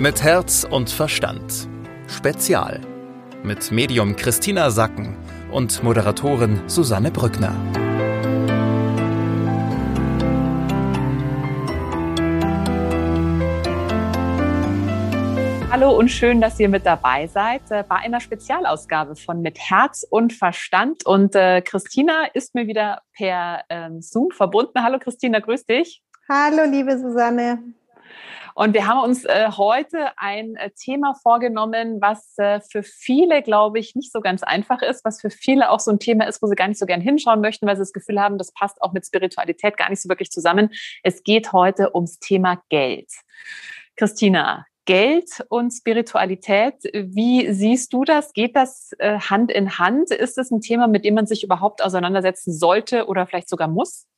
Mit Herz und Verstand. Spezial. Mit Medium Christina Sacken und Moderatorin Susanne Brückner. Hallo und schön, dass ihr mit dabei seid äh, bei einer Spezialausgabe von Mit Herz und Verstand. Und äh, Christina ist mir wieder per ähm, Zoom verbunden. Hallo Christina, grüß dich. Hallo liebe Susanne. Und wir haben uns äh, heute ein äh, Thema vorgenommen, was äh, für viele, glaube ich, nicht so ganz einfach ist, was für viele auch so ein Thema ist, wo sie gar nicht so gern hinschauen möchten, weil sie das Gefühl haben, das passt auch mit Spiritualität gar nicht so wirklich zusammen. Es geht heute ums Thema Geld. Christina, Geld und Spiritualität, wie siehst du das? Geht das äh, Hand in Hand? Ist es ein Thema, mit dem man sich überhaupt auseinandersetzen sollte oder vielleicht sogar muss?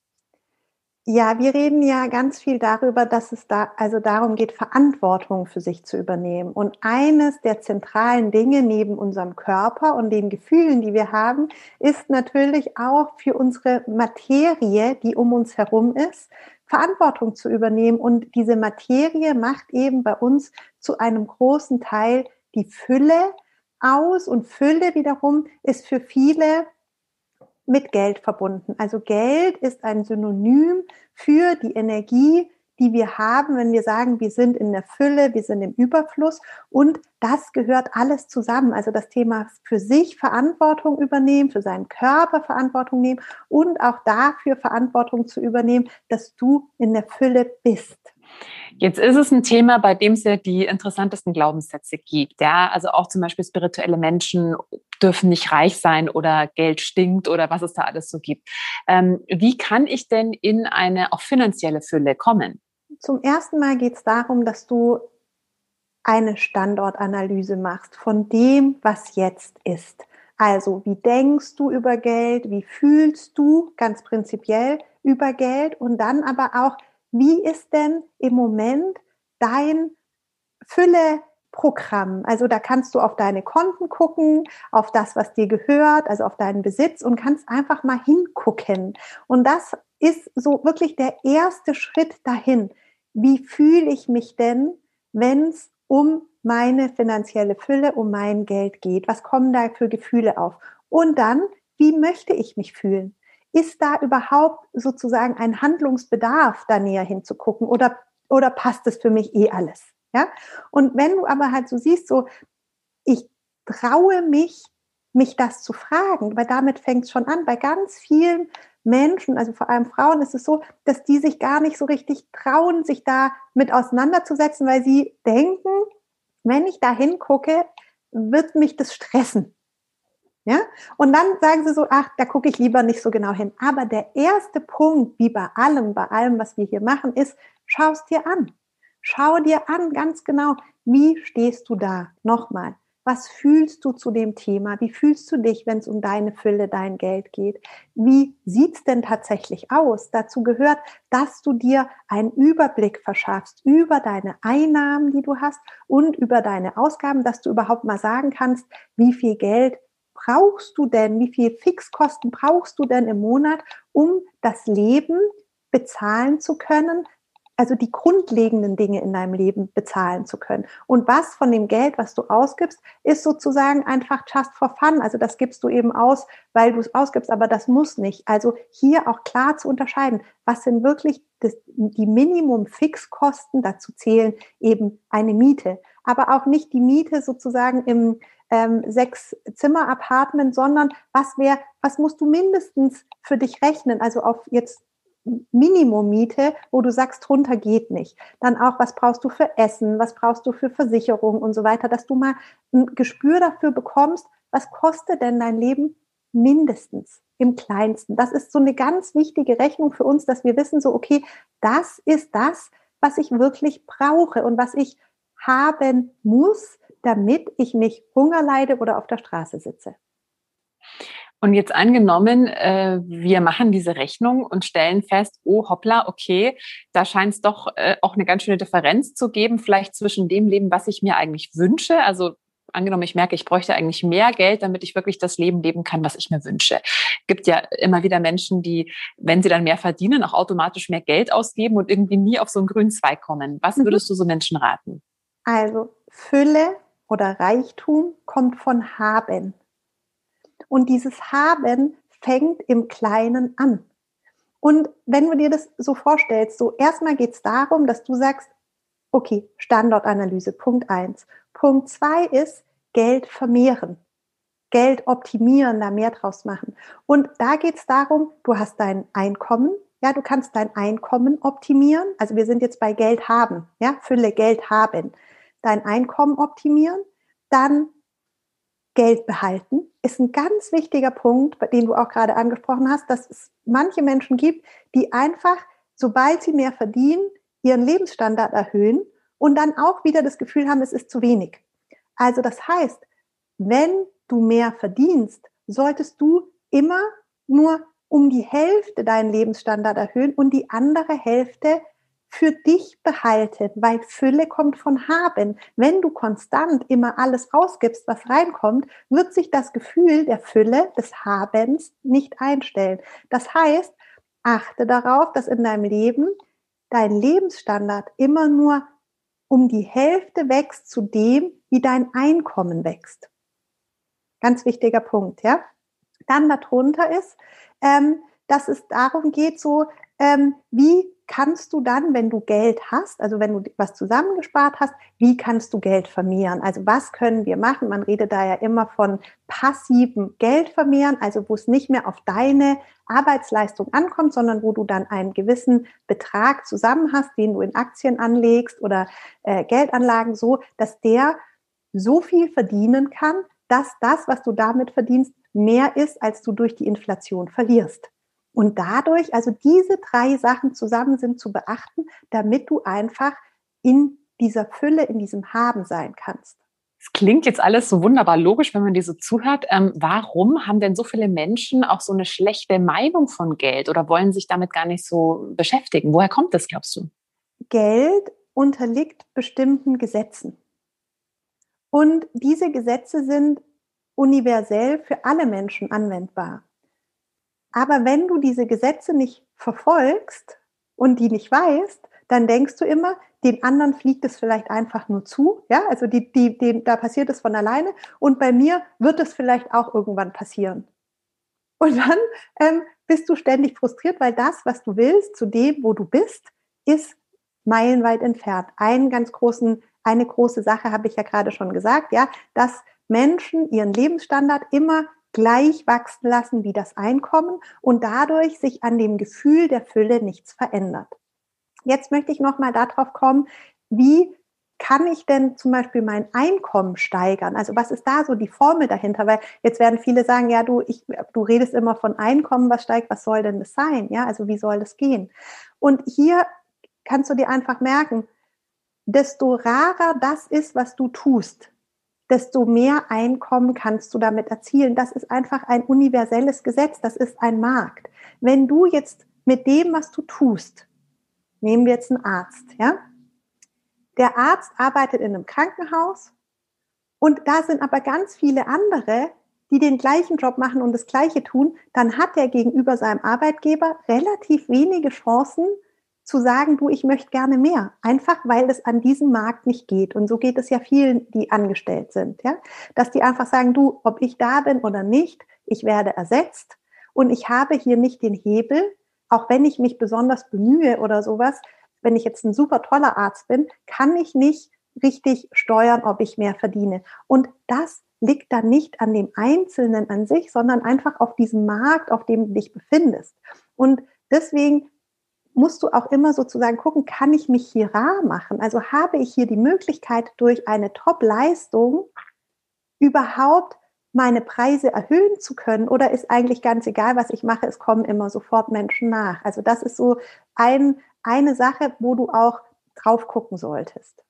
Ja, wir reden ja ganz viel darüber, dass es da also darum geht, Verantwortung für sich zu übernehmen. Und eines der zentralen Dinge neben unserem Körper und den Gefühlen, die wir haben, ist natürlich auch für unsere Materie, die um uns herum ist, Verantwortung zu übernehmen. Und diese Materie macht eben bei uns zu einem großen Teil die Fülle aus. Und Fülle wiederum ist für viele mit Geld verbunden. Also Geld ist ein Synonym für die Energie, die wir haben, wenn wir sagen, wir sind in der Fülle, wir sind im Überfluss und das gehört alles zusammen. Also das Thema für sich Verantwortung übernehmen, für seinen Körper Verantwortung nehmen und auch dafür Verantwortung zu übernehmen, dass du in der Fülle bist. Jetzt ist es ein Thema, bei dem es ja die interessantesten Glaubenssätze gibt. Ja, also auch zum Beispiel spirituelle Menschen dürfen nicht reich sein oder Geld stinkt oder was es da alles so gibt. Ähm, wie kann ich denn in eine auch finanzielle Fülle kommen? Zum ersten Mal geht es darum, dass du eine Standortanalyse machst von dem, was jetzt ist. Also, wie denkst du über Geld? Wie fühlst du ganz prinzipiell über Geld? Und dann aber auch, wie ist denn im Moment dein Fülleprogramm? Also da kannst du auf deine Konten gucken, auf das, was dir gehört, also auf deinen Besitz und kannst einfach mal hingucken. Und das ist so wirklich der erste Schritt dahin. Wie fühle ich mich denn, wenn es um meine finanzielle Fülle, um mein Geld geht? Was kommen da für Gefühle auf? Und dann, wie möchte ich mich fühlen? Ist da überhaupt sozusagen ein Handlungsbedarf, da näher hinzugucken oder, oder passt es für mich eh alles? Ja? Und wenn du aber halt so siehst, so, ich traue mich, mich das zu fragen, weil damit fängt es schon an. Bei ganz vielen Menschen, also vor allem Frauen, ist es so, dass die sich gar nicht so richtig trauen, sich da mit auseinanderzusetzen, weil sie denken, wenn ich da hingucke, wird mich das stressen. Ja? Und dann sagen sie so, ach, da gucke ich lieber nicht so genau hin. Aber der erste Punkt, wie bei allem, bei allem, was wir hier machen, ist, schau es dir an. Schau dir an, ganz genau, wie stehst du da? Nochmal. Was fühlst du zu dem Thema? Wie fühlst du dich, wenn es um deine Fülle, dein Geld geht? Wie sieht's denn tatsächlich aus? Dazu gehört, dass du dir einen Überblick verschaffst über deine Einnahmen, die du hast und über deine Ausgaben, dass du überhaupt mal sagen kannst, wie viel Geld brauchst du denn, wie viel Fixkosten brauchst du denn im Monat, um das Leben bezahlen zu können, also die grundlegenden Dinge in deinem Leben bezahlen zu können. Und was von dem Geld, was du ausgibst, ist sozusagen einfach just for fun. Also das gibst du eben aus, weil du es ausgibst, aber das muss nicht. Also hier auch klar zu unterscheiden, was sind wirklich das, die Minimum-Fixkosten, dazu zählen eben eine Miete, aber auch nicht die Miete sozusagen im ähm, sechs Zimmer Apartment, sondern was wäre, was musst du mindestens für dich rechnen? Also auf jetzt Minimummiete, wo du sagst, drunter geht nicht. Dann auch, was brauchst du für Essen, was brauchst du für Versicherung und so weiter, dass du mal ein Gespür dafür bekommst, was kostet denn dein Leben mindestens im kleinsten. Das ist so eine ganz wichtige Rechnung für uns, dass wir wissen, so, okay, das ist das, was ich wirklich brauche und was ich haben muss, damit ich nicht Hunger leide oder auf der Straße sitze. Und jetzt angenommen, äh, wir machen diese Rechnung und stellen fest, oh hoppla, okay, da scheint es doch äh, auch eine ganz schöne Differenz zu geben, vielleicht zwischen dem Leben, was ich mir eigentlich wünsche. Also angenommen, ich merke, ich bräuchte eigentlich mehr Geld, damit ich wirklich das Leben leben kann, was ich mir wünsche. Gibt ja immer wieder Menschen, die, wenn sie dann mehr verdienen, auch automatisch mehr Geld ausgeben und irgendwie nie auf so einen grünen Zweig kommen. Was mhm. würdest du so Menschen raten? Also Fülle oder Reichtum kommt von haben. Und dieses Haben fängt im Kleinen an. Und wenn du dir das so vorstellst, so erstmal geht es darum, dass du sagst, okay, Standortanalyse, Punkt eins. Punkt zwei ist Geld vermehren. Geld optimieren, da mehr draus machen. Und da geht es darum, du hast dein Einkommen, ja, du kannst dein Einkommen optimieren. Also wir sind jetzt bei Geld haben, ja, Fülle Geld haben. Dein Einkommen optimieren, dann Geld behalten, ist ein ganz wichtiger Punkt, den du auch gerade angesprochen hast, dass es manche Menschen gibt, die einfach, sobald sie mehr verdienen, ihren Lebensstandard erhöhen und dann auch wieder das Gefühl haben, es ist zu wenig. Also das heißt, wenn du mehr verdienst, solltest du immer nur um die Hälfte deinen Lebensstandard erhöhen und die andere Hälfte für dich behalten, weil Fülle kommt von haben. Wenn du konstant immer alles ausgibst, was reinkommt, wird sich das Gefühl der Fülle, des Habens nicht einstellen. Das heißt, achte darauf, dass in deinem Leben dein Lebensstandard immer nur um die Hälfte wächst zu dem, wie dein Einkommen wächst. Ganz wichtiger Punkt, ja. Dann darunter ist, ähm, dass es darum geht, so ähm, wie kannst du dann, wenn du Geld hast, also wenn du was zusammengespart hast, wie kannst du Geld vermehren? Also was können wir machen? Man redet da ja immer von passivem Geld vermehren, also wo es nicht mehr auf deine Arbeitsleistung ankommt, sondern wo du dann einen gewissen Betrag zusammen hast, den du in Aktien anlegst oder äh, Geldanlagen so, dass der so viel verdienen kann, dass das, was du damit verdienst, mehr ist, als du durch die Inflation verlierst. Und dadurch, also diese drei Sachen zusammen sind zu beachten, damit du einfach in dieser Fülle, in diesem Haben sein kannst. Es klingt jetzt alles so wunderbar logisch, wenn man dir so zuhört. Ähm, warum haben denn so viele Menschen auch so eine schlechte Meinung von Geld oder wollen sich damit gar nicht so beschäftigen? Woher kommt das, glaubst du? Geld unterliegt bestimmten Gesetzen. Und diese Gesetze sind universell für alle Menschen anwendbar. Aber wenn du diese Gesetze nicht verfolgst und die nicht weißt, dann denkst du immer, den anderen fliegt es vielleicht einfach nur zu, ja, also die, die, die, da passiert es von alleine und bei mir wird es vielleicht auch irgendwann passieren. Und dann ähm, bist du ständig frustriert, weil das, was du willst, zu dem, wo du bist, ist meilenweit entfernt. Einen ganz großen, eine große Sache habe ich ja gerade schon gesagt, ja, dass Menschen ihren Lebensstandard immer gleich wachsen lassen wie das Einkommen und dadurch sich an dem Gefühl der Fülle nichts verändert. Jetzt möchte ich noch mal darauf kommen, wie kann ich denn zum Beispiel mein Einkommen steigern? Also was ist da so die Formel dahinter? Weil jetzt werden viele sagen, ja, du, ich, du redest immer von Einkommen, was steigt, was soll denn das sein? Ja, also wie soll das gehen? Und hier kannst du dir einfach merken, desto rarer das ist, was du tust, desto mehr Einkommen kannst du damit erzielen. Das ist einfach ein universelles Gesetz, das ist ein Markt. Wenn du jetzt mit dem, was du tust, nehmen wir jetzt einen Arzt, ja? Der Arzt arbeitet in einem Krankenhaus und da sind aber ganz viele andere, die den gleichen Job machen und das Gleiche tun, dann hat er gegenüber seinem Arbeitgeber relativ wenige Chancen, zu sagen, du, ich möchte gerne mehr, einfach weil es an diesem Markt nicht geht. Und so geht es ja vielen, die angestellt sind, ja, dass die einfach sagen, du, ob ich da bin oder nicht, ich werde ersetzt und ich habe hier nicht den Hebel, auch wenn ich mich besonders bemühe oder sowas. Wenn ich jetzt ein super toller Arzt bin, kann ich nicht richtig steuern, ob ich mehr verdiene. Und das liegt dann nicht an dem Einzelnen an sich, sondern einfach auf diesem Markt, auf dem du dich befindest. Und deswegen musst du auch immer sozusagen gucken, kann ich mich hier rar machen? Also habe ich hier die Möglichkeit, durch eine Top-Leistung überhaupt meine Preise erhöhen zu können oder ist eigentlich ganz egal, was ich mache, es kommen immer sofort Menschen nach. Also das ist so ein, eine Sache, wo du auch drauf gucken solltest.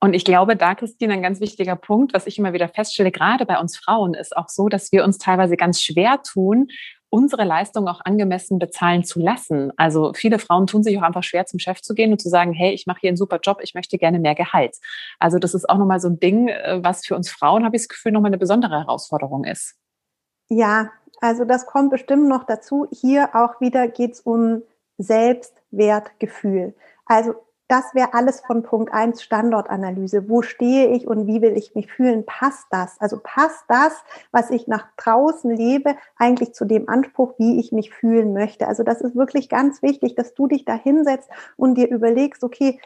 Und ich glaube, da, Christine, ein ganz wichtiger Punkt, was ich immer wieder feststelle, gerade bei uns Frauen, ist auch so, dass wir uns teilweise ganz schwer tun, unsere Leistung auch angemessen bezahlen zu lassen. Also viele Frauen tun sich auch einfach schwer, zum Chef zu gehen und zu sagen, hey, ich mache hier einen super Job, ich möchte gerne mehr Gehalt. Also das ist auch nochmal so ein Ding, äh, was für uns Frauen, habe ich das Gefühl, nochmal eine besondere Herausforderung ist. Ja, also das kommt bestimmt noch dazu. Hier auch wieder geht es um Selbstwertgefühl. Also das wäre alles von Punkt 1 Standortanalyse. Wo stehe ich und wie will ich mich fühlen? Passt das? Also passt das, was ich nach draußen lebe, eigentlich zu dem Anspruch, wie ich mich fühlen möchte? Also das ist wirklich ganz wichtig, dass du dich da hinsetzt und dir überlegst, okay,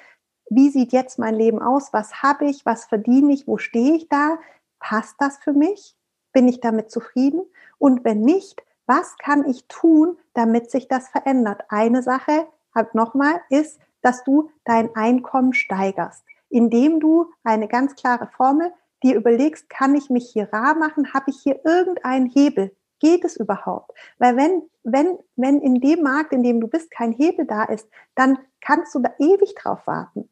wie sieht jetzt mein Leben aus? Was habe ich? Was verdiene ich? Wo stehe ich da? Passt das für mich? Bin ich damit zufrieden? Und wenn nicht, was kann ich tun, damit sich das verändert? Eine Sache, halt nochmal, ist, dass du dein Einkommen steigerst, indem du eine ganz klare Formel dir überlegst, kann ich mich hier rar machen? Habe ich hier irgendeinen Hebel? Geht es überhaupt? Weil wenn, wenn, wenn in dem Markt, in dem du bist, kein Hebel da ist, dann kannst du da ewig drauf warten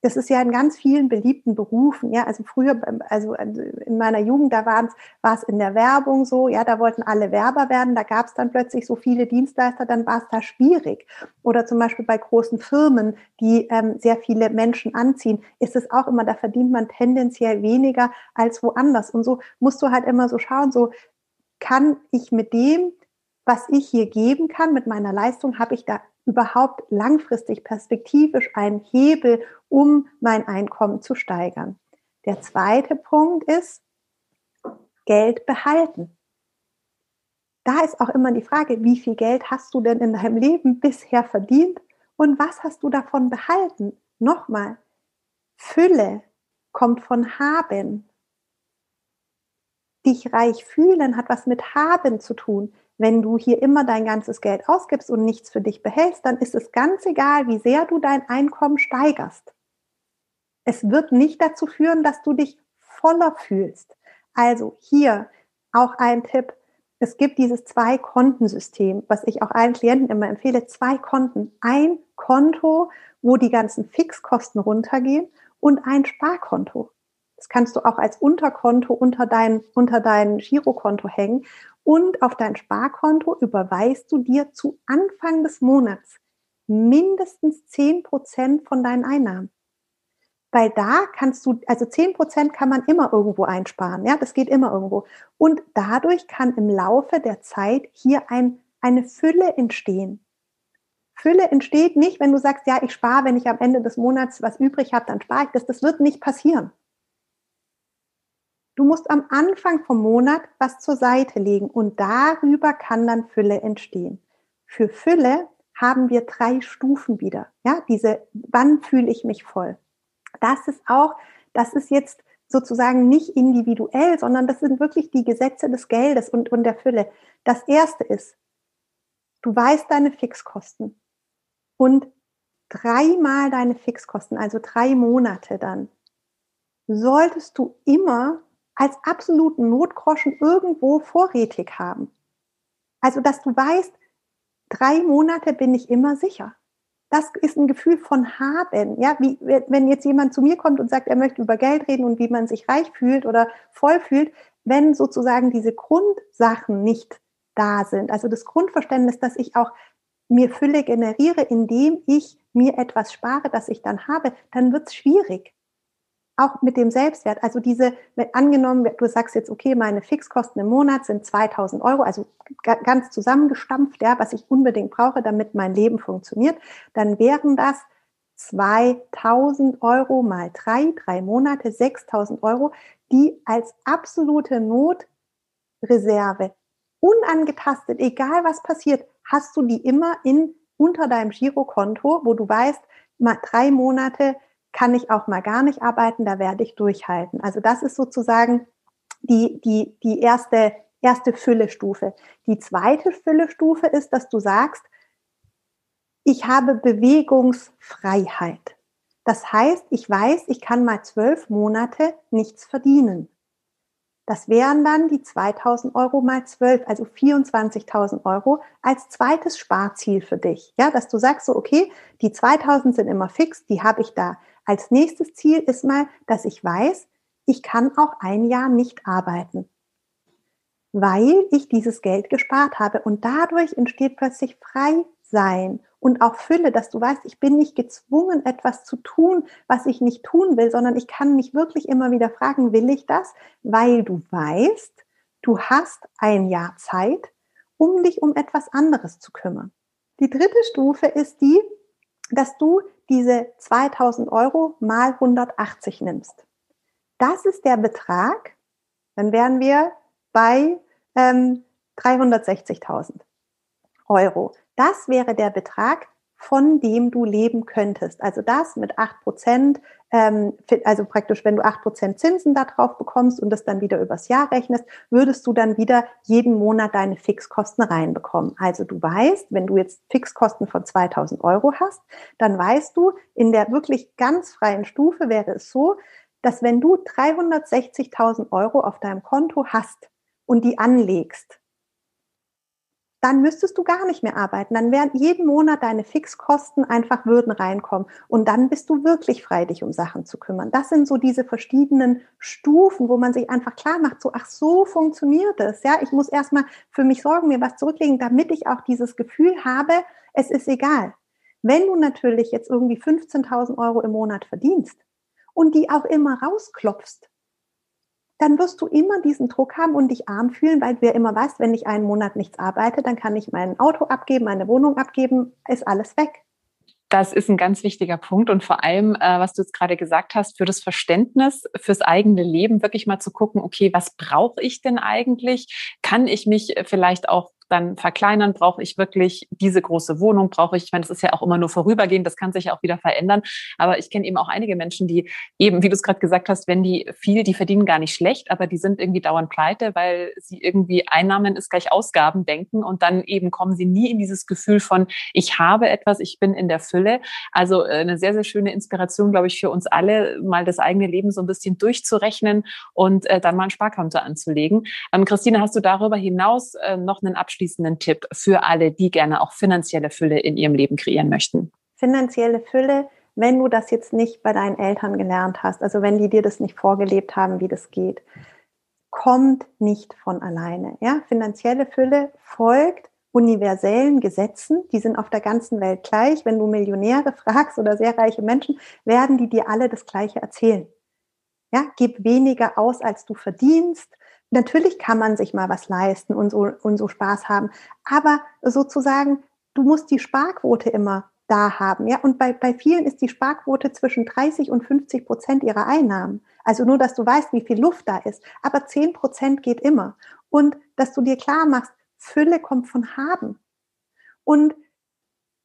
das ist ja in ganz vielen beliebten Berufen, ja, also früher, also in meiner Jugend, da war es, war es in der Werbung so, ja, da wollten alle Werber werden, da gab es dann plötzlich so viele Dienstleister, dann war es da schwierig. Oder zum Beispiel bei großen Firmen, die ähm, sehr viele Menschen anziehen, ist es auch immer, da verdient man tendenziell weniger als woanders. Und so musst du halt immer so schauen, so kann ich mit dem, was ich hier geben kann, mit meiner Leistung, habe ich da überhaupt langfristig perspektivisch einen Hebel, um mein Einkommen zu steigern. Der zweite Punkt ist Geld behalten. Da ist auch immer die Frage, wie viel Geld hast du denn in deinem Leben bisher verdient und was hast du davon behalten? Nochmal, Fülle kommt von haben. Dich reich fühlen hat was mit haben zu tun. Wenn du hier immer dein ganzes Geld ausgibst und nichts für dich behältst, dann ist es ganz egal, wie sehr du dein Einkommen steigerst. Es wird nicht dazu führen, dass du dich voller fühlst. Also hier auch ein Tipp. Es gibt dieses Zwei-Konten-System, was ich auch allen Klienten immer empfehle. Zwei Konten. Ein Konto, wo die ganzen Fixkosten runtergehen und ein Sparkonto. Das kannst du auch als Unterkonto unter dein, unter dein Girokonto hängen und auf dein Sparkonto überweist du dir zu Anfang des Monats mindestens zehn Prozent von deinen Einnahmen. Weil da kannst du, also zehn Prozent kann man immer irgendwo einsparen, ja, das geht immer irgendwo. Und dadurch kann im Laufe der Zeit hier ein, eine Fülle entstehen. Fülle entsteht nicht, wenn du sagst, ja, ich spare, wenn ich am Ende des Monats was übrig habe, dann spare ich das. Das wird nicht passieren. Du musst am Anfang vom Monat was zur Seite legen und darüber kann dann Fülle entstehen. Für Fülle haben wir drei Stufen wieder. Ja, diese, wann fühle ich mich voll? Das ist auch, das ist jetzt sozusagen nicht individuell, sondern das sind wirklich die Gesetze des Geldes und, und der Fülle. Das erste ist, du weißt deine Fixkosten und dreimal deine Fixkosten, also drei Monate dann, solltest du immer als absoluten Notgroschen irgendwo vorrätig haben. Also, dass du weißt, drei Monate bin ich immer sicher. Das ist ein Gefühl von haben. Ja, wie, wenn jetzt jemand zu mir kommt und sagt, er möchte über Geld reden und wie man sich reich fühlt oder voll fühlt, wenn sozusagen diese Grundsachen nicht da sind. Also das Grundverständnis, dass ich auch mir Fülle generiere, indem ich mir etwas spare, das ich dann habe, dann wird es schwierig auch mit dem Selbstwert, also diese, angenommen, du sagst jetzt, okay, meine Fixkosten im Monat sind 2000 Euro, also ganz zusammengestampft, ja, was ich unbedingt brauche, damit mein Leben funktioniert, dann wären das 2000 Euro mal drei, drei Monate, 6000 Euro, die als absolute Notreserve, unangetastet, egal was passiert, hast du die immer in, unter deinem Girokonto, wo du weißt, mal drei Monate kann ich auch mal gar nicht arbeiten, da werde ich durchhalten. Also das ist sozusagen die, die, die erste, erste Füllestufe. Die zweite Füllestufe ist, dass du sagst, ich habe Bewegungsfreiheit. Das heißt, ich weiß, ich kann mal zwölf Monate nichts verdienen. Das wären dann die 2000 Euro mal 12, also 24.000 Euro als zweites Sparziel für dich. Ja, dass du sagst so, okay, die 2000 sind immer fix, die habe ich da. Als nächstes Ziel ist mal, dass ich weiß, ich kann auch ein Jahr nicht arbeiten, weil ich dieses Geld gespart habe. Und dadurch entsteht plötzlich Freisein und auch Fülle, dass du weißt, ich bin nicht gezwungen, etwas zu tun, was ich nicht tun will, sondern ich kann mich wirklich immer wieder fragen, will ich das? Weil du weißt, du hast ein Jahr Zeit, um dich um etwas anderes zu kümmern. Die dritte Stufe ist die, dass du diese 2000 Euro mal 180 nimmst. Das ist der Betrag, dann wären wir bei ähm, 360.000 Euro. Das wäre der Betrag, von dem du leben könntest. Also das mit acht Prozent, ähm, also praktisch, wenn du acht Prozent Zinsen da drauf bekommst und das dann wieder übers Jahr rechnest, würdest du dann wieder jeden Monat deine Fixkosten reinbekommen. Also du weißt, wenn du jetzt Fixkosten von 2000 Euro hast, dann weißt du, in der wirklich ganz freien Stufe wäre es so, dass wenn du 360.000 Euro auf deinem Konto hast und die anlegst, dann müsstest du gar nicht mehr arbeiten. Dann werden jeden Monat deine Fixkosten einfach würden reinkommen. Und dann bist du wirklich frei, dich um Sachen zu kümmern. Das sind so diese verschiedenen Stufen, wo man sich einfach klar macht, so, ach, so funktioniert es. Ja, ich muss erstmal für mich sorgen, mir was zurücklegen, damit ich auch dieses Gefühl habe, es ist egal. Wenn du natürlich jetzt irgendwie 15.000 Euro im Monat verdienst und die auch immer rausklopfst, dann wirst du immer diesen Druck haben und dich arm fühlen, weil du ja immer weißt, wenn ich einen Monat nichts arbeite, dann kann ich mein Auto abgeben, meine Wohnung abgeben, ist alles weg. Das ist ein ganz wichtiger Punkt und vor allem, äh, was du jetzt gerade gesagt hast, für das Verständnis fürs eigene Leben wirklich mal zu gucken, okay, was brauche ich denn eigentlich? Kann ich mich vielleicht auch dann verkleinern? Brauche ich wirklich diese große Wohnung? Brauche ich, ich meine, das ist ja auch immer nur vorübergehend, das kann sich ja auch wieder verändern. Aber ich kenne eben auch einige Menschen, die eben, wie du es gerade gesagt hast, wenn die viel, die verdienen gar nicht schlecht, aber die sind irgendwie dauernd pleite, weil sie irgendwie Einnahmen ist gleich Ausgaben denken und dann eben kommen sie nie in dieses Gefühl von, ich habe etwas, ich bin in der Fülle. Also äh, eine sehr, sehr schöne Inspiration, glaube ich, für uns alle, mal das eigene Leben so ein bisschen durchzurechnen und äh, dann mal ein Sparkonto anzulegen. Ähm, Christine, hast du darüber hinaus äh, noch einen Abschluss abschließenden Tipp für alle, die gerne auch finanzielle Fülle in ihrem Leben kreieren möchten? Finanzielle Fülle, wenn du das jetzt nicht bei deinen Eltern gelernt hast, also wenn die dir das nicht vorgelebt haben, wie das geht, kommt nicht von alleine. Ja? Finanzielle Fülle folgt universellen Gesetzen, die sind auf der ganzen Welt gleich. Wenn du Millionäre fragst oder sehr reiche Menschen, werden die dir alle das Gleiche erzählen. Ja, gib weniger aus, als du verdienst, natürlich kann man sich mal was leisten und so, und so Spaß haben, aber sozusagen, du musst die Sparquote immer da haben. Ja, und bei, bei vielen ist die Sparquote zwischen 30 und 50 Prozent ihrer Einnahmen. Also nur, dass du weißt, wie viel Luft da ist. Aber 10 Prozent geht immer. Und dass du dir klar machst, Fülle kommt von haben. Und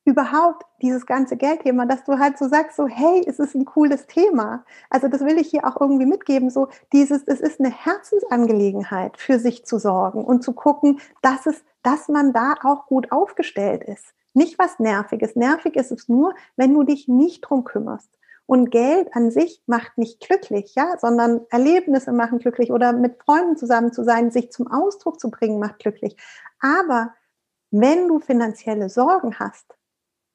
überhaupt dieses ganze Geldthema, dass du halt so sagst, so, hey, es ist ein cooles Thema. Also das will ich hier auch irgendwie mitgeben, so dieses, es ist eine Herzensangelegenheit, für sich zu sorgen und zu gucken, dass es, dass man da auch gut aufgestellt ist. Nicht was Nerviges. Nervig ist es nur, wenn du dich nicht drum kümmerst. Und Geld an sich macht nicht glücklich, ja, sondern Erlebnisse machen glücklich oder mit Freunden zusammen zu sein, sich zum Ausdruck zu bringen, macht glücklich. Aber wenn du finanzielle Sorgen hast,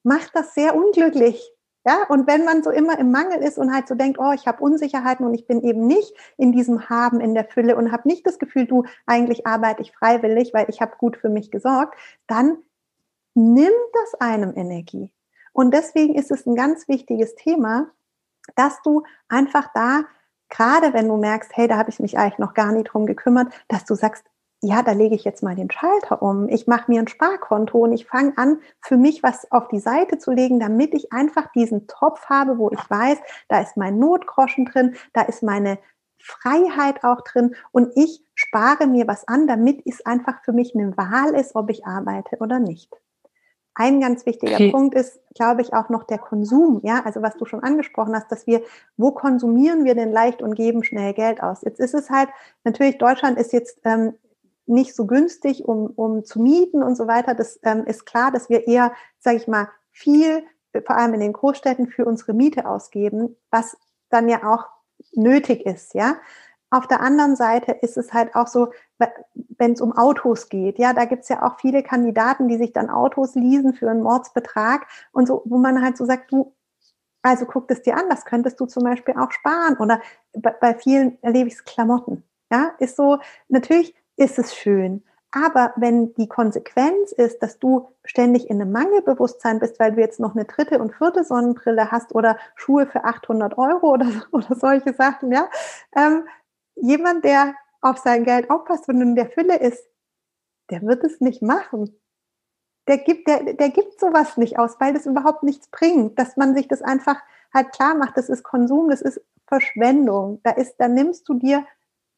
macht das sehr unglücklich. Ja, und wenn man so immer im Mangel ist und halt so denkt, oh, ich habe Unsicherheiten und ich bin eben nicht in diesem Haben, in der Fülle und habe nicht das Gefühl, du, eigentlich arbeite ich freiwillig, weil ich habe gut für mich gesorgt, dann nimmt das einem Energie. Und deswegen ist es ein ganz wichtiges Thema, dass du einfach da, gerade wenn du merkst, hey, da habe ich mich eigentlich noch gar nicht drum gekümmert, dass du sagst, ja, da lege ich jetzt mal den Schalter um. Ich mache mir ein Sparkonto und ich fange an, für mich was auf die Seite zu legen, damit ich einfach diesen Topf habe, wo ich weiß, da ist mein Notgroschen drin, da ist meine Freiheit auch drin und ich spare mir was an, damit es einfach für mich eine Wahl ist, ob ich arbeite oder nicht. Ein ganz wichtiger okay. Punkt ist, glaube ich, auch noch der Konsum. Ja, also was du schon angesprochen hast, dass wir, wo konsumieren wir denn leicht und geben schnell Geld aus? Jetzt ist es halt, natürlich, Deutschland ist jetzt ähm, nicht so günstig, um, um zu mieten und so weiter. Das ähm, ist klar, dass wir eher, sage ich mal, viel, vor allem in den Großstädten, für unsere Miete ausgeben, was dann ja auch nötig ist, ja. Auf der anderen Seite ist es halt auch so, wenn es um Autos geht, ja, da gibt es ja auch viele Kandidaten, die sich dann Autos leasen für einen Mordsbetrag und so, wo man halt so sagt, du, also guck das dir an, das könntest du zum Beispiel auch sparen. Oder bei, bei vielen erlebe ich es Klamotten. Ja, ist so, natürlich ist es schön. Aber wenn die Konsequenz ist, dass du ständig in einem Mangelbewusstsein bist, weil du jetzt noch eine dritte und vierte Sonnenbrille hast oder Schuhe für 800 Euro oder, oder solche Sachen, ja, ähm, jemand, der auf sein Geld aufpasst und in der Fülle ist, der wird es nicht machen. der gibt, der, der gibt sowas nicht aus, weil das überhaupt nichts bringt, dass man sich das einfach halt klar macht, das ist Konsum, das ist Verschwendung. Da ist, da nimmst du dir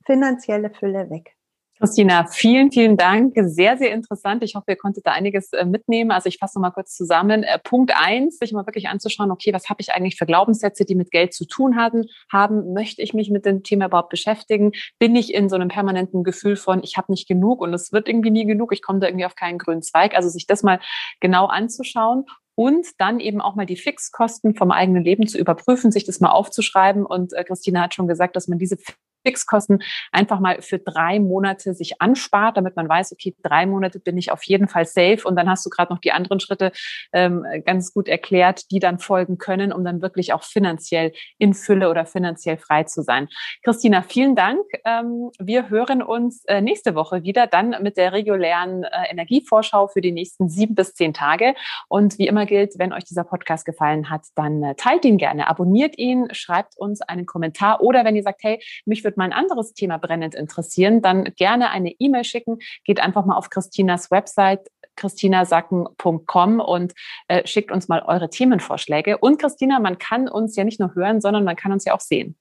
finanzielle Fülle weg. Christina, vielen, vielen Dank. Sehr, sehr interessant. Ich hoffe, ihr konntet da einiges äh, mitnehmen. Also ich fasse mal kurz zusammen. Äh, Punkt eins, sich mal wirklich anzuschauen, okay, was habe ich eigentlich für Glaubenssätze, die mit Geld zu tun haben? haben? Möchte ich mich mit dem Thema überhaupt beschäftigen? Bin ich in so einem permanenten Gefühl von, ich habe nicht genug und es wird irgendwie nie genug, ich komme da irgendwie auf keinen grünen Zweig. Also sich das mal genau anzuschauen und dann eben auch mal die Fixkosten vom eigenen Leben zu überprüfen, sich das mal aufzuschreiben. Und äh, Christina hat schon gesagt, dass man diese Fixkosten einfach mal für drei Monate sich anspart, damit man weiß, okay, drei Monate bin ich auf jeden Fall safe. Und dann hast du gerade noch die anderen Schritte ähm, ganz gut erklärt, die dann folgen können, um dann wirklich auch finanziell in Fülle oder finanziell frei zu sein. Christina, vielen Dank. Ähm, wir hören uns äh, nächste Woche wieder, dann mit der regulären äh, Energievorschau für die nächsten sieben bis zehn Tage. Und wie immer gilt, wenn euch dieser Podcast gefallen hat, dann äh, teilt ihn gerne, abonniert ihn, schreibt uns einen Kommentar oder wenn ihr sagt, hey, mich würde würde mal ein anderes Thema brennend interessieren, dann gerne eine E-Mail schicken. Geht einfach mal auf Christinas Website christinasacken.com und äh, schickt uns mal eure Themenvorschläge. Und Christina, man kann uns ja nicht nur hören, sondern man kann uns ja auch sehen.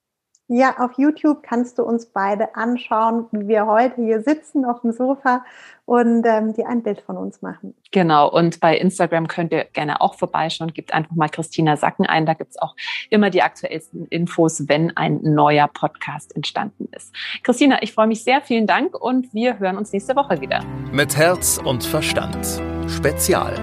Ja, auf YouTube kannst du uns beide anschauen, wie wir heute hier sitzen auf dem Sofa und ähm, dir ein Bild von uns machen. Genau, und bei Instagram könnt ihr gerne auch vorbeischauen. Gebt einfach mal Christina Sacken ein. Da gibt es auch immer die aktuellsten Infos, wenn ein neuer Podcast entstanden ist. Christina, ich freue mich sehr. Vielen Dank und wir hören uns nächste Woche wieder. Mit Herz und Verstand. Spezial